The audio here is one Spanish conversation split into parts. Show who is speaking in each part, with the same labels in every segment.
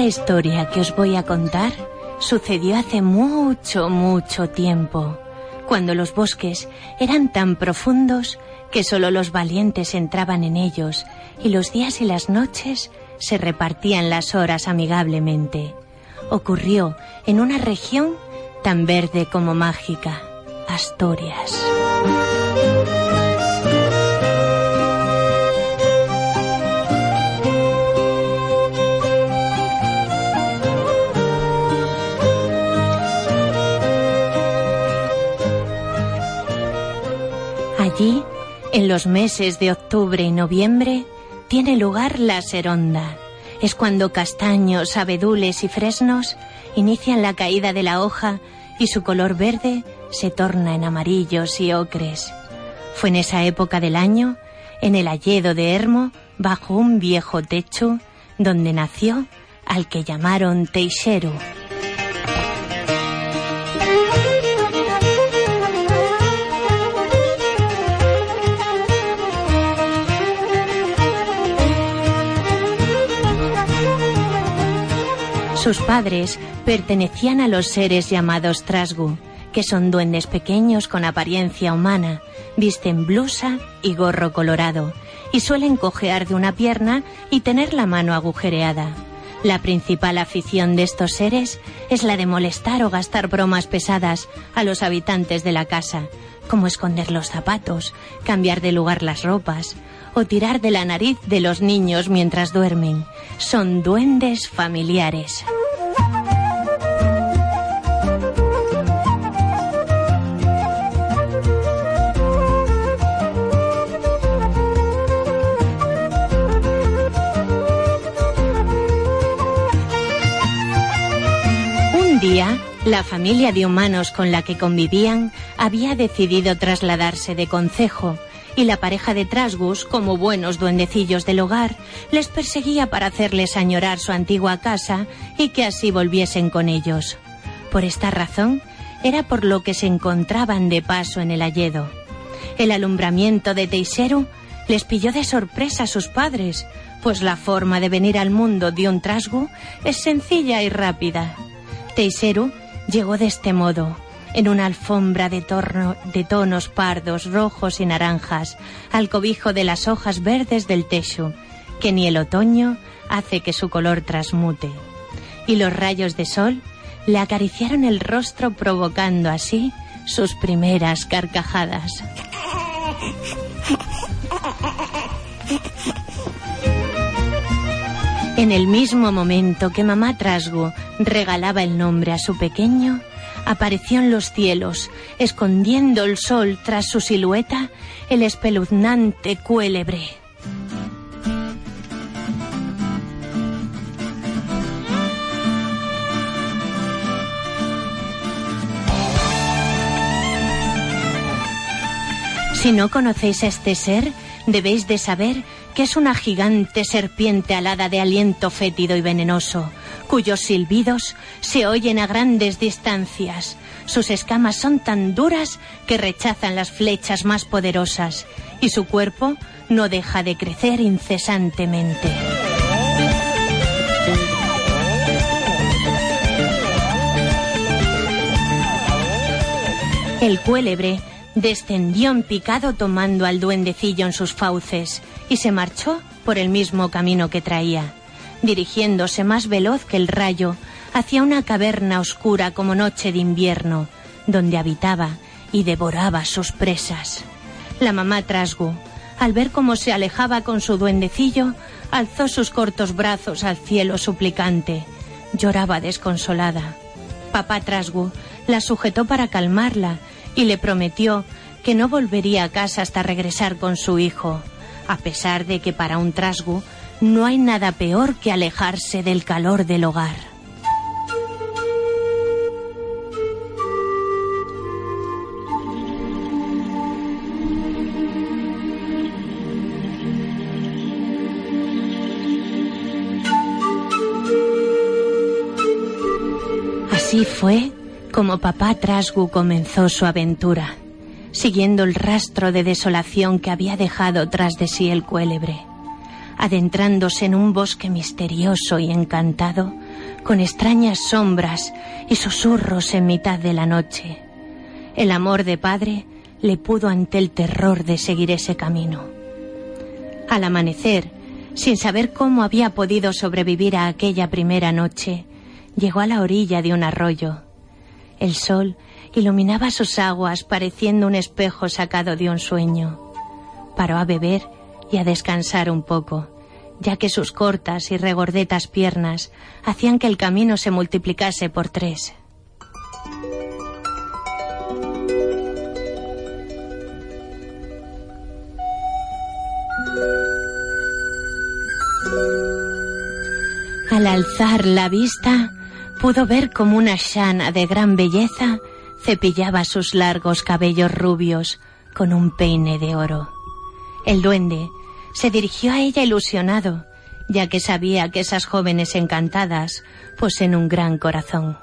Speaker 1: Esta historia que os voy a contar sucedió hace mucho, mucho tiempo, cuando los bosques eran tan profundos que solo los valientes entraban en ellos y los días y las noches se repartían las horas amigablemente. Ocurrió en una región tan verde como mágica, Asturias. Allí, en los meses de octubre y noviembre, tiene lugar la seronda. Es cuando castaños, abedules y fresnos inician la caída de la hoja y su color verde se torna en amarillos y ocres. Fue en esa época del año, en el alledo de Hermo, bajo un viejo techo, donde nació al que llamaron Teixeiro. Sus padres pertenecían a los seres llamados Trasgu, que son duendes pequeños con apariencia humana, visten blusa y gorro colorado, y suelen cojear de una pierna y tener la mano agujereada. La principal afición de estos seres es la de molestar o gastar bromas pesadas a los habitantes de la casa, como esconder los zapatos, cambiar de lugar las ropas o tirar de la nariz de los niños mientras duermen. Son duendes familiares. Un día, la familia de humanos con la que convivían había decidido trasladarse de concejo y la pareja de Trasgus, como buenos duendecillos del hogar, les perseguía para hacerles añorar su antigua casa y que así volviesen con ellos. Por esta razón, era por lo que se encontraban de paso en el alledo. El alumbramiento de Teixeru les pilló de sorpresa a sus padres, pues la forma de venir al mundo de un trasgu es sencilla y rápida. Teixeru llegó de este modo, en una alfombra de, tonos pardos, rojos y naranjas, al cobijo de las hojas verdes del techo, que ni el otoño hace que su color transmute. Y los rayos de sol le acariciaron el rostro provocando así sus primeras carcajadas. En el mismo momento que mamá Trasgo regalaba el nombre a su pequeño, apareció en los cielos, escondiendo el sol tras su silueta, el espeluznante cuélebre. Si no conocéis a este ser, debéis de saber que es una gigante serpiente alada de aliento fétido y venenoso, cuyos silbidos se oyen a grandes distancias. Sus escamas son tan duras que rechazan las flechas más poderosas y su cuerpo no deja de crecer incesantemente. El cuélebre descendió en picado tomando al duendecillo en sus fauces y se marchó por el mismo camino que traía, dirigiéndose más veloz que el rayo hacia una caverna oscura como noche de invierno, donde habitaba y devoraba sus presas. La mamá Trasgu, al ver cómo se alejaba con su duendecillo, alzó sus cortos brazos al cielo suplicante. Lloraba desconsolada. Papá Trasgu la sujetó para calmarla y le prometió que no volvería a casa hasta regresar con su hijo, a pesar de que para un trasgu no hay nada peor que alejarse del calor del hogar. Así fue como papá Trasgu comenzó su aventura, siguiendo el rastro de desolación que había dejado tras de sí el cuélebre. Adentrándose en un bosque misterioso y encantado, con extrañas sombras y susurros en mitad de la noche. El amor de padre le pudo ante el terror de seguir ese camino. Al amanecer, sin saber cómo había podido sobrevivir a aquella primera noche, llegó a la orilla de un arroyo. El sol iluminaba sus aguas pareciendo un espejo sacado de un sueño. Paró a beber y a descansar un poco, ya que sus cortas y regordetas piernas hacían que el camino se multiplicase por tres. Al alzar la vista, pudo ver como una shana de gran belleza cepillaba sus largos cabellos rubios con un peine de oro. El duende se dirigió a ella ilusionado, ya que sabía que esas jóvenes encantadas poseen un gran corazón.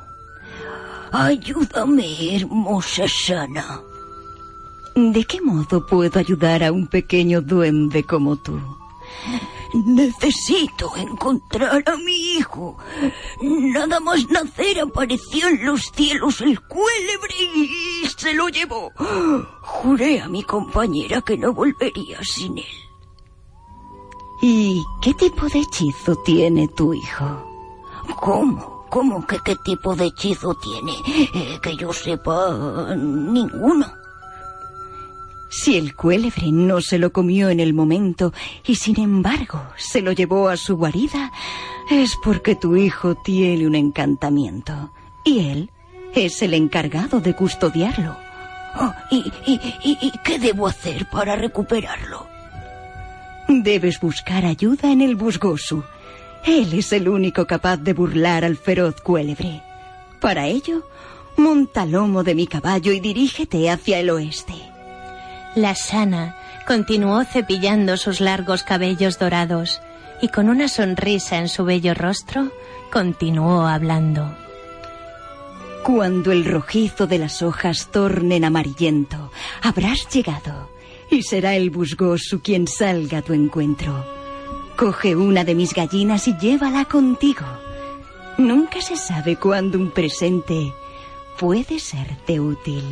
Speaker 2: Ayúdame, hermosa Shana.
Speaker 3: ¿De qué modo puedo ayudar a un pequeño duende como tú?
Speaker 2: Necesito encontrar a mi hijo. Nada más nacer apareció en los cielos el cuélebre y se lo llevó. Juré a mi compañera que no volvería sin él.
Speaker 3: ¿Y qué tipo de hechizo tiene tu hijo?
Speaker 2: ¿Cómo? ¿Cómo que qué tipo de hechizo tiene? Eh, que yo sepa, ninguno.
Speaker 3: Si el cuélebre no se lo comió en el momento y sin embargo se lo llevó a su guarida, es porque tu hijo tiene un encantamiento y él es el encargado de custodiarlo.
Speaker 2: Oh, ¿y, y, y, qué debo hacer para recuperarlo?
Speaker 3: Debes buscar ayuda en el Busgosu. Él es el único capaz de burlar al feroz cuélebre. Para ello, monta lomo de mi caballo y dirígete hacia el oeste.
Speaker 1: La sana continuó cepillando sus largos cabellos dorados y con una sonrisa en su bello rostro continuó hablando.
Speaker 3: Cuando el rojizo de las hojas tornen amarillento, habrás llegado y será el busgoso quien salga a tu encuentro. Coge una de mis gallinas y llévala contigo. Nunca se sabe cuándo un presente puede serte útil.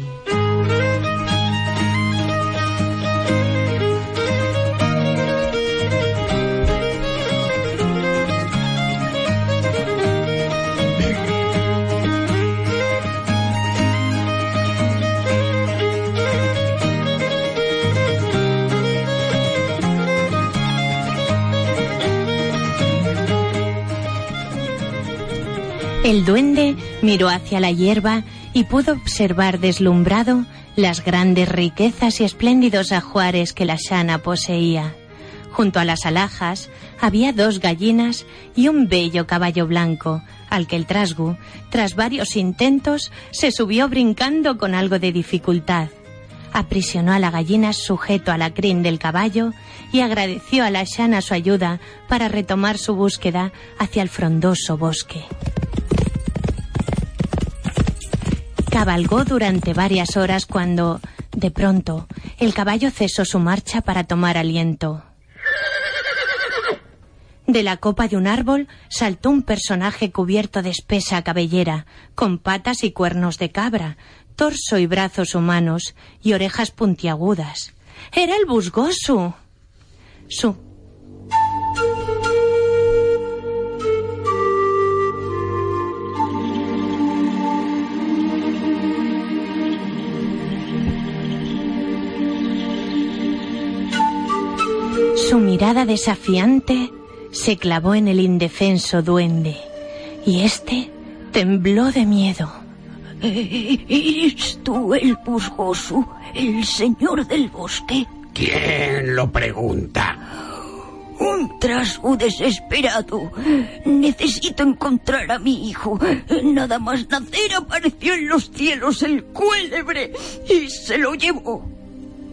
Speaker 1: El duende miró hacia la hierba y pudo observar deslumbrado las grandes riquezas y espléndidos ajuares que la Shana poseía. Junto a las alhajas había dos gallinas y un bello caballo blanco, al que el trasgu, tras varios intentos, se subió brincando con algo de dificultad. Aprisionó a la gallina sujeto a la crin del caballo y agradeció a la Shana su ayuda para retomar su búsqueda hacia el frondoso bosque. Cabalgó durante varias horas cuando, de pronto, el caballo cesó su marcha para tomar aliento. De la copa de un árbol saltó un personaje cubierto de espesa cabellera, con patas y cuernos de cabra, torso y brazos humanos y orejas puntiagudas. Era el Busgosu. Su mirada desafiante se clavó en el indefenso duende y éste tembló de miedo.
Speaker 2: ¿Eres tú el busgoso, el señor del bosque?
Speaker 4: ¿Quién lo pregunta?
Speaker 2: Un trasgo desesperado. Necesito encontrar a mi hijo. Nada más nacer apareció en los cielos el cuélebre y se lo llevó.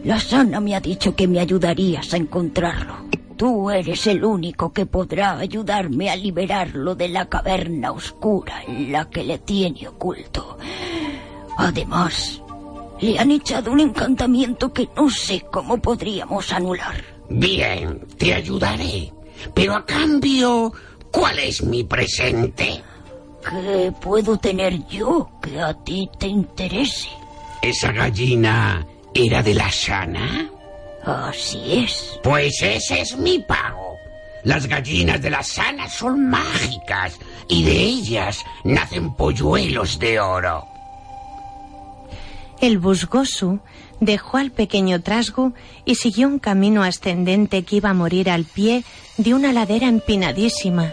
Speaker 2: La sana me ha dicho que me ayudarías a encontrarlo. Tú eres el único que podrá ayudarme a liberarlo de la caverna oscura en la que le tiene oculto. Además, le han echado un encantamiento que no sé cómo podríamos anular.
Speaker 4: Bien, te ayudaré. Pero a cambio, ¿cuál es mi presente?
Speaker 2: ¿Qué puedo tener yo que a ti te interese?
Speaker 4: ¿Esa gallina era de la sana?
Speaker 2: Así es.
Speaker 4: Pues ese es mi pago. Las gallinas de la sana son mágicas y de ellas nacen polluelos de oro.
Speaker 1: El busgoso dejó al pequeño trasgo y siguió un camino ascendente que iba a morir al pie de una ladera empinadísima.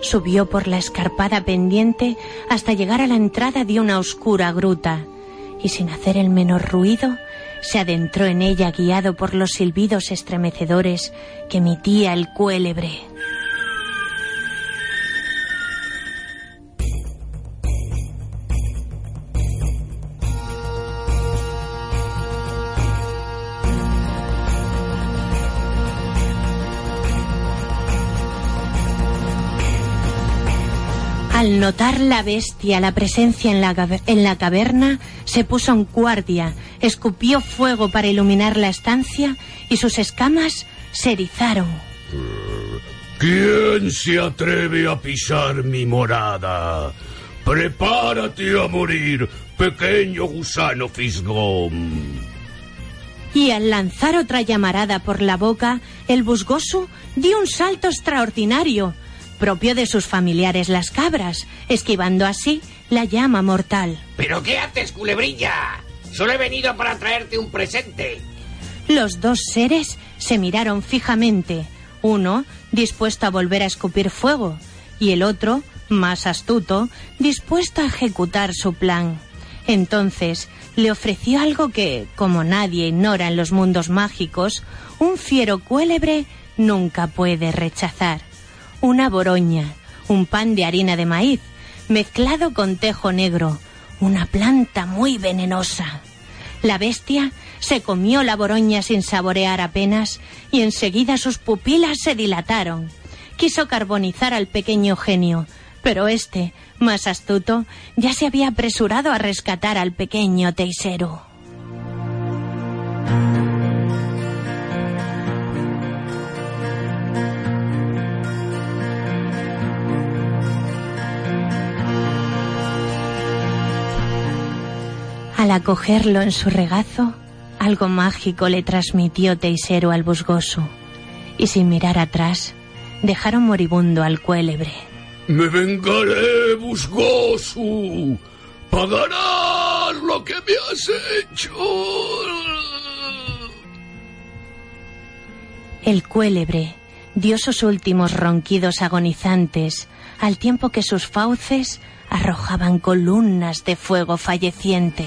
Speaker 1: Subió por la escarpada pendiente hasta llegar a la entrada de una oscura gruta y sin hacer el menor ruido se adentró en ella guiado por los silbidos estremecedores que emitía el cuélebre. Al notar la bestia la presencia en la, en la, caverna, se puso en guardia, escupió fuego para iluminar la estancia y sus escamas se erizaron.
Speaker 5: ¿Quién se atreve a pisar mi morada? Prepárate a morir, pequeño gusano fisgón.
Speaker 1: Y al lanzar otra llamarada por la boca, el busgoso dio un salto extraordinario propio de sus familiares las cabras, esquivando así la llama mortal.
Speaker 4: ¿Pero qué haces, culebrilla? Solo he venido para traerte un presente.
Speaker 1: Los dos seres se miraron fijamente, uno dispuesto a volver a escupir fuego y el otro, más astuto, dispuesto a ejecutar su plan. Entonces le ofreció algo que, como nadie ignora en los mundos mágicos, un fiero cuélebre nunca puede rechazar una boroña, un pan de harina de maíz, mezclado con tejo negro, una planta muy venenosa. La bestia se comió la boroña sin saborear apenas y enseguida sus pupilas se dilataron. Quiso carbonizar al pequeño genio, pero este, más astuto, ya se había apresurado a rescatar al pequeño teisero. Al acogerlo en su regazo, algo mágico le transmitió Teisero al busgoso, y sin mirar atrás, dejaron moribundo al cuélebre.
Speaker 5: Me vengaré, busgoso. Pagarás lo que me has hecho.
Speaker 1: El cuélebre dio sus últimos ronquidos agonizantes, al tiempo que sus fauces arrojaban columnas de fuego falleciente.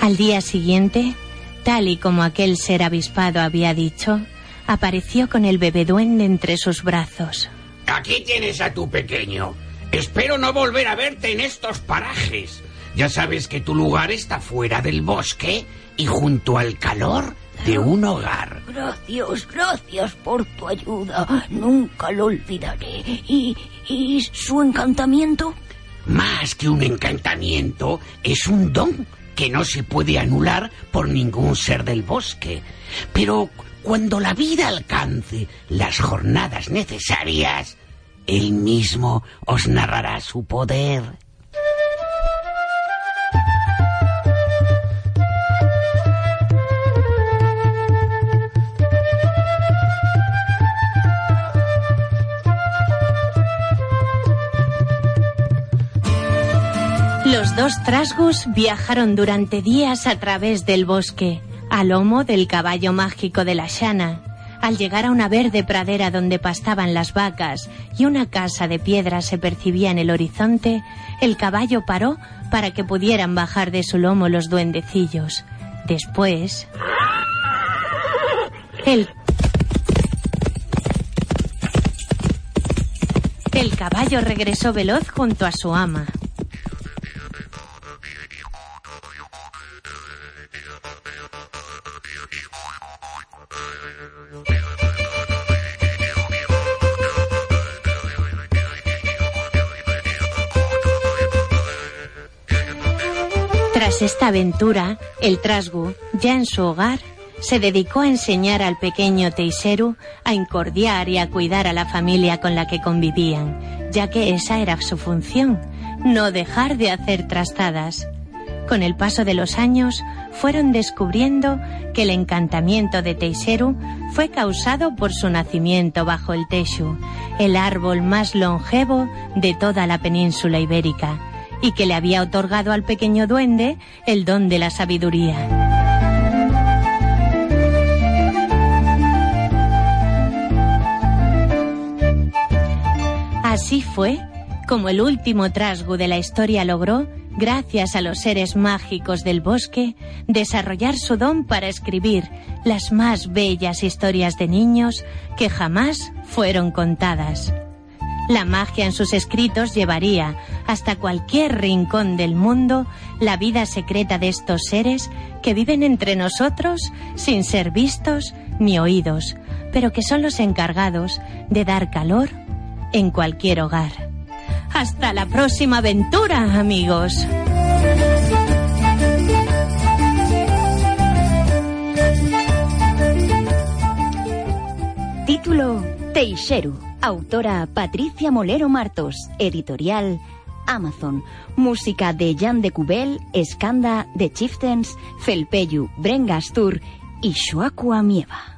Speaker 1: Al día siguiente, tal y como aquel ser avispado había dicho, apareció con el bebé duende entre sus brazos.
Speaker 4: Aquí tienes a tu pequeño. Espero no volver a verte en estos parajes. Ya sabes que tu lugar está fuera del bosque y junto al calor de un hogar.
Speaker 2: Gracias, gracias por tu ayuda. Nunca lo olvidaré. ¿Y, y su encantamiento?
Speaker 4: Más que un encantamiento, es un don que no se puede anular por ningún ser del bosque. Pero cuando la vida alcance las jornadas necesarias, él mismo os narrará su poder.
Speaker 1: Los dos trasgos viajaron durante días a través del bosque, a lomo del caballo mágico de la Shana. Al llegar a una verde pradera donde pastaban las vacas y una casa de piedra se percibía en el horizonte, el caballo paró para que pudieran bajar de su lomo los duendecillos. Después... El... El caballo regresó veloz junto a su ama. Esta aventura, el Trasgu, ya en su hogar, se dedicó a enseñar al pequeño Teiseru a incordiar y a cuidar a la familia con la que convivían, ya que esa era su función, no dejar de hacer trastadas. Con el paso de los años, fueron descubriendo que el encantamiento de Teiseru fue causado por su nacimiento bajo el Teshu, el árbol más longevo de toda la península ibérica, y que le había otorgado al pequeño duende el don de la sabiduría. Así fue como el último trasgo de la historia logró, gracias a los seres mágicos del bosque, desarrollar su don para escribir las más bellas historias de niños que jamás fueron contadas. La magia en sus escritos llevaría hasta cualquier rincón del mundo la vida secreta de estos seres que viven entre nosotros sin ser vistos ni oídos, pero que son los encargados de dar calor en cualquier hogar. Hasta la próxima aventura, amigos.
Speaker 3: Título Teixeru. Autora Patricia Molero Martos. Editorial Amazon. Música de Jan de Cubel, Escanda, de Chieftains, Felpeyu, Brengastur y Shuakua Mieva.